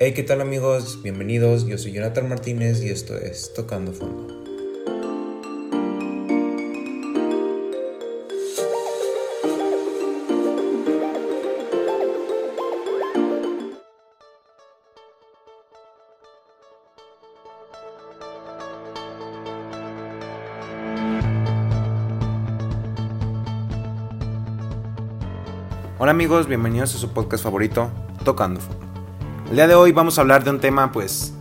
Hey, ¿qué tal amigos? Bienvenidos, yo soy Jonathan Martínez y esto es Tocando Fondo. Hola amigos, bienvenidos a su podcast favorito, Tocando Fondo. El día de hoy vamos a hablar de un tema pues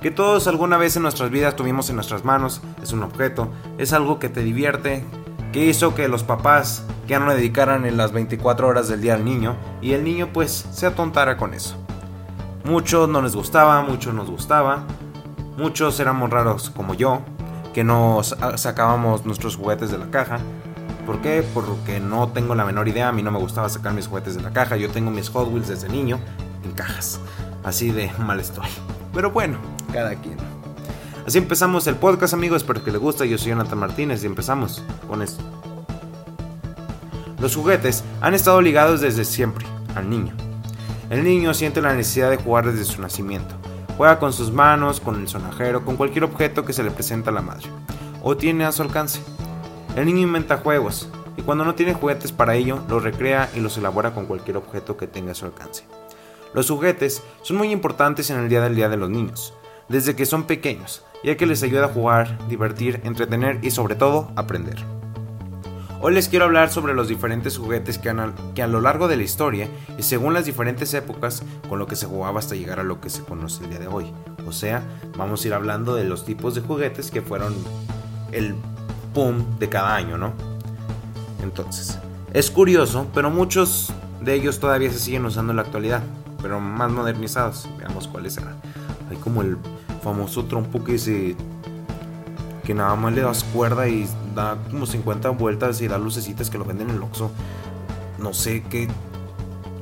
que todos alguna vez en nuestras vidas tuvimos en nuestras manos, es un objeto, es algo que te divierte, que hizo que los papás ya no le dedicaran en las 24 horas del día al niño y el niño pues se atontara con eso. Muchos no les gustaba, muchos nos gustaba, muchos éramos raros como yo, que no sacábamos nuestros juguetes de la caja, ¿Por qué? Porque no tengo la menor idea. A mí no me gustaba sacar mis juguetes de la caja. Yo tengo mis Hot Wheels desde niño en cajas. Así de mal estoy. Pero bueno, cada quien. Así empezamos el podcast, amigos. Espero que les guste. Yo soy Jonathan Martínez y empezamos con esto. Los juguetes han estado ligados desde siempre al niño. El niño siente la necesidad de jugar desde su nacimiento. Juega con sus manos, con el sonajero, con cualquier objeto que se le presenta a la madre o tiene a su alcance. El niño inventa juegos y cuando no tiene juguetes para ello, los recrea y los elabora con cualquier objeto que tenga a su alcance. Los juguetes son muy importantes en el día del día de los niños, desde que son pequeños, ya que les ayuda a jugar, divertir, entretener y sobre todo aprender. Hoy les quiero hablar sobre los diferentes juguetes que, que, a lo largo de la historia y según las diferentes épocas con lo que se jugaba hasta llegar a lo que se conoce el día de hoy. O sea, vamos a ir hablando de los tipos de juguetes que fueron el de cada año, ¿no? Entonces, es curioso, pero muchos de ellos todavía se siguen usando en la actualidad, pero más modernizados. Veamos cuáles eran. Hay como el famoso trompo que se que nada más le das cuerda y da como 50 vueltas y da lucecitas que lo venden en el Oxxo. No sé qué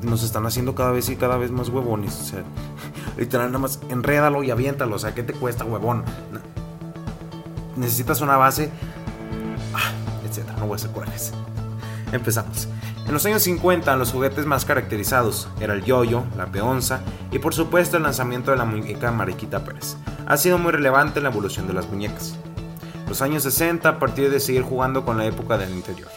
nos están haciendo cada vez y cada vez más huevones. O sea, literal nada más enrédalo y aviéntalo. O sea, ¿qué te cuesta, huevón? Necesitas una base no voy a hacer cuáles. Empezamos. En los años 50 los juguetes más caracterizados era el yoyo, la peonza y por supuesto el lanzamiento de la muñeca Mariquita Pérez. Ha sido muy relevante en la evolución de las muñecas. Los años 60 a partir de seguir jugando con la época del interior.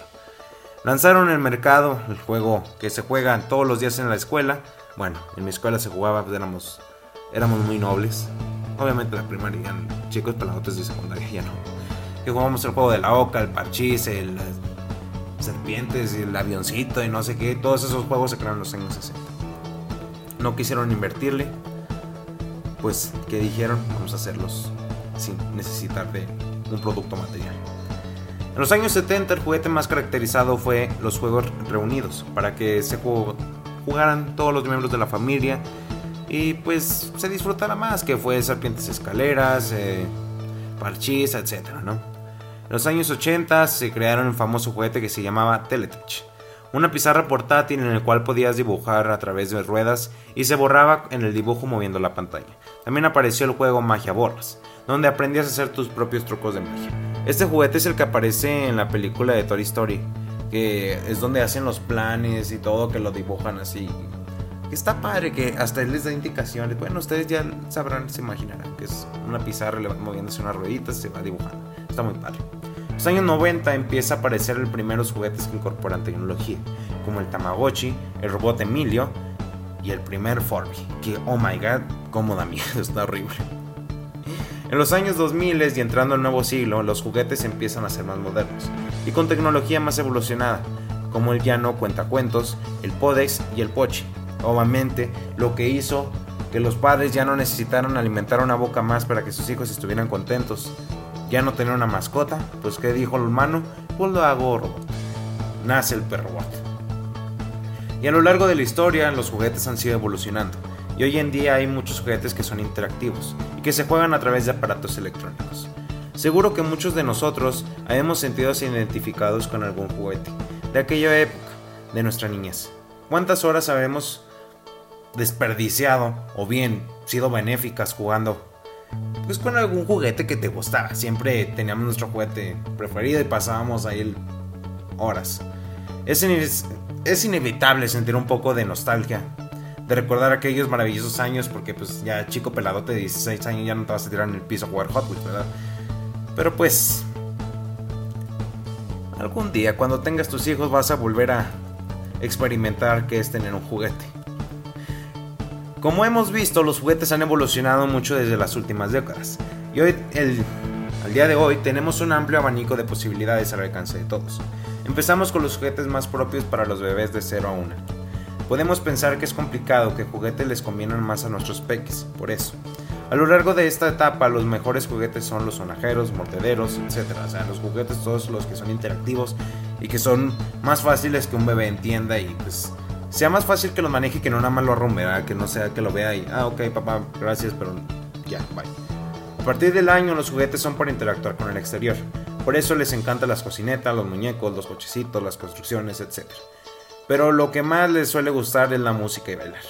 Lanzaron en el mercado el juego que se juega todos los días en la escuela. Bueno, en mi escuela se jugaba, pues éramos, éramos muy nobles. Obviamente la primaria, chicos peladotes de secundaria ya no que jugamos el juego de la oca, el parchís, el serpientes, el avioncito y no sé qué. Todos esos juegos se crearon en los años 60. No quisieron invertirle. Pues, ¿qué dijeron? Vamos a hacerlos sin necesitar de un producto material. En los años 70 el juguete más caracterizado fue los juegos reunidos, para que se jugaran todos los miembros de la familia y pues se disfrutara más, que fue serpientes escaleras, eh, parchís, etcétera, ¿no? En los años 80 se crearon el famoso juguete que se llamaba Teletouch, una pizarra portátil en el cual podías dibujar a través de ruedas y se borraba en el dibujo moviendo la pantalla. También apareció el juego Magia Borras, donde aprendías a hacer tus propios trucos de magia. Este juguete es el que aparece en la película de Toy Story, que es donde hacen los planes y todo, que lo dibujan así. Está padre que hasta él les da indicaciones. Bueno, ustedes ya sabrán, se imaginarán que es una pizarra, le moviéndose unas rueditas, se va dibujando. Está muy padre. Los años 90 empieza a aparecer los primeros juguetes que incorporan tecnología, como el Tamagotchi, el robot Emilio y el primer Forby, que oh my god, cómo da miedo, está horrible. En los años 2000 y entrando al nuevo siglo, los juguetes empiezan a ser más modernos y con tecnología más evolucionada, como el llano cuentacuentos, el Podex y el Pochi. Obviamente, lo que hizo que los padres ya no necesitaran alimentar una boca más para que sus hijos estuvieran contentos, ya no tener una mascota, pues ¿qué dijo el humano? Pues lo hago robot. Nace el perro robot. Y a lo largo de la historia los juguetes han sido evolucionando. Y hoy en día hay muchos juguetes que son interactivos y que se juegan a través de aparatos electrónicos. Seguro que muchos de nosotros hemos sentido identificados con algún juguete de aquella época de nuestra niñez. ¿Cuántas horas habremos desperdiciado o bien sido benéficas jugando pues con algún juguete que te gustara. Siempre teníamos nuestro juguete preferido y pasábamos ahí horas. Es, es inevitable sentir un poco de nostalgia de recordar aquellos maravillosos años, porque pues ya chico peladote de 16 años ya no te vas a tirar en el piso a jugar Hot Wheels, ¿verdad? Pero pues algún día cuando tengas tus hijos vas a volver a experimentar qué es tener un juguete. Como hemos visto, los juguetes han evolucionado mucho desde las últimas décadas. Y hoy, el, al día de hoy, tenemos un amplio abanico de posibilidades al alcance de todos. Empezamos con los juguetes más propios para los bebés de 0 a 1 Podemos pensar que es complicado que juguetes les convienen más a nuestros peques, por eso. A lo largo de esta etapa, los mejores juguetes son los sonajeros, mordederos, etc. O sea, los juguetes todos los que son interactivos y que son más fáciles que un bebé entienda y pues sea más fácil que lo maneje que no nada más lo arrumbe, que no sea que lo vea y, ah, ok, papá, gracias, pero ya, bye. A partir del año, los juguetes son para interactuar con el exterior. Por eso les encantan las cocinetas, los muñecos, los cochecitos, las construcciones, etc pero lo que más les suele gustar es la música y bailar.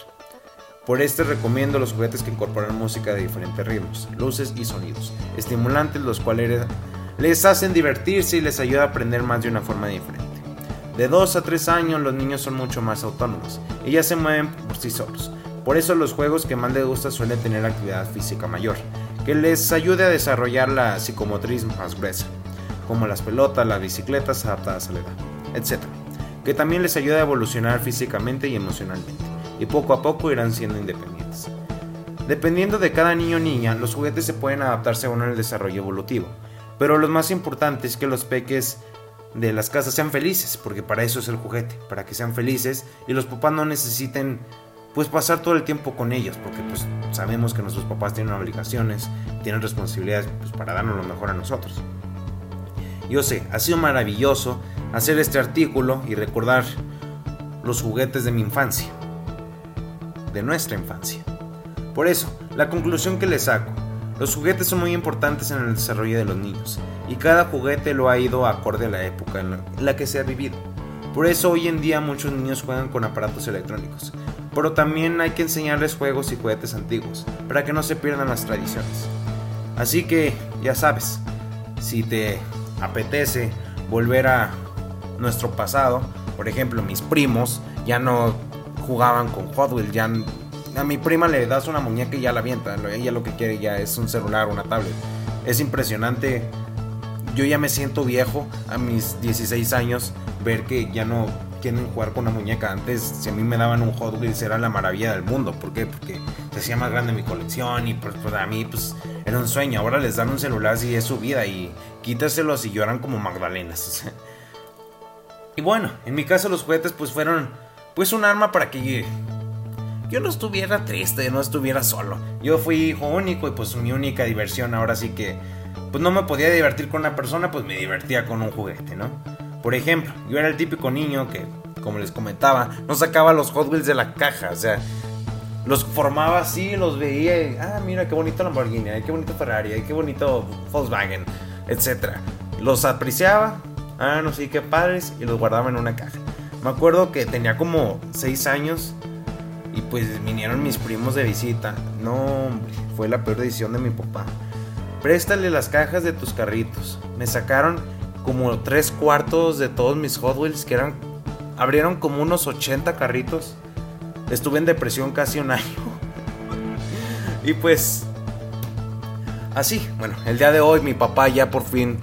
Por este recomiendo los juguetes que incorporan música de diferentes ritmos, luces y sonidos, estimulantes los cuales les hacen divertirse y les ayuda a aprender más de una forma diferente. De 2 a 3 años los niños son mucho más autónomos y ya se mueven por sí solos. Por eso los juegos que más les gusta suelen tener actividad física mayor, que les ayude a desarrollar la psicomotriz más gruesa, como las pelotas, las bicicletas adaptadas a la edad, etc que también les ayuda a evolucionar físicamente y emocionalmente, y poco a poco irán siendo independientes. Dependiendo de cada niño o niña, los juguetes se pueden adaptar según el desarrollo evolutivo, pero lo más importante es que los peques de las casas sean felices, porque para eso es el juguete, para que sean felices y los papás no necesiten pues pasar todo el tiempo con ellos, porque pues sabemos que nuestros papás tienen obligaciones, tienen responsabilidades pues, para darnos lo mejor a nosotros. Yo sé, ha sido maravilloso hacer este artículo y recordar los juguetes de mi infancia, de nuestra infancia. Por eso, la conclusión que les saco, los juguetes son muy importantes en el desarrollo de los niños y cada juguete lo ha ido acorde a la época en la que se ha vivido. Por eso hoy en día muchos niños juegan con aparatos electrónicos, pero también hay que enseñarles juegos y juguetes antiguos para que no se pierdan las tradiciones. Así que ya sabes, si te apetece volver a nuestro pasado. Por ejemplo, mis primos ya no jugaban con Hot Wheels, ya a mi prima le das una muñeca y ya la avienta. Ella lo que quiere ya es un celular, una tablet. Es impresionante. Yo ya me siento viejo a mis 16 años ver que ya no quieren jugar con una muñeca. Antes, si a mí me daban un Hot Wheels, era la maravilla del mundo. ¿Por qué? Porque se hacía más grande mi colección y pues, para mí pues, era un sueño. Ahora les dan un celular y es su vida y quítaselos y lloran como magdalenas. Y bueno, en mi caso los juguetes pues fueron pues un arma para que yo no estuviera triste, no estuviera solo. Yo fui hijo único y pues mi única diversión ahora sí que pues no me podía divertir con una persona, pues me divertía con un juguete, ¿no? Por ejemplo, yo era el típico niño que, como les comentaba, no sacaba los Hot Wheels de la caja, o sea, los formaba así, los veía y, ah, mira qué bonito Lamborghini, qué bonito Ferrari, qué bonito Volkswagen, etc. Los apreciaba, ah, no sé qué padres, y los guardaba en una caja. Me acuerdo que tenía como 6 años y pues vinieron mis primos de visita. No, hombre, fue la peor decisión de mi papá. Préstale las cajas de tus carritos. Me sacaron como 3 cuartos de todos mis Hot Wheels que eran... Abrieron como unos 80 carritos. Estuve en depresión casi un año. y pues... Así, bueno, el día de hoy mi papá ya por fin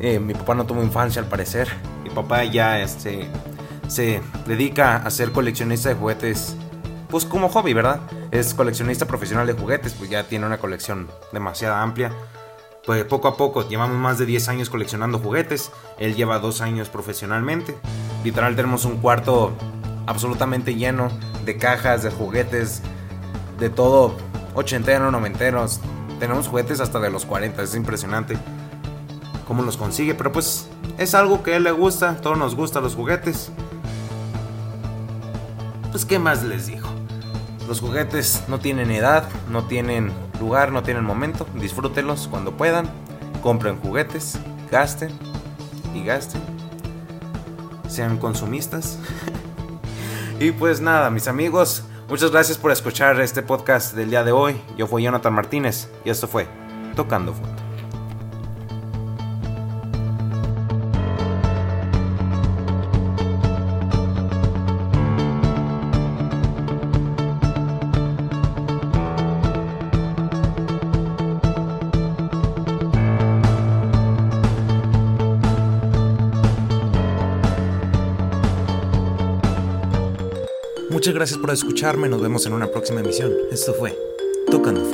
eh, mi papá no tuvo infancia al parecer. Mi papá ya este, se dedica a ser coleccionista de juguetes, pues como hobby, ¿verdad? Es coleccionista profesional de juguetes, pues ya tiene una colección demasiado amplia. Pues poco a poco, llevamos más de 10 años coleccionando juguetes. Él lleva 2 años profesionalmente. Literal tenemos un cuarto absolutamente lleno de cajas, de juguetes, de todo, ochenteros, noventeros. Tenemos juguetes hasta de los 40, es impresionante cómo los consigue, pero pues es algo que a él le gusta, todos nos gustan los juguetes. Pues qué más les digo. Los juguetes no tienen edad, no tienen lugar, no tienen momento. Disfrútenlos cuando puedan. Compren juguetes, gasten y gasten. Sean consumistas. y pues nada, mis amigos, muchas gracias por escuchar este podcast del día de hoy. Yo fui Jonathan Martínez y esto fue Tocando Fondo. Muchas gracias por escucharme, nos vemos en una próxima emisión. Esto fue Tocando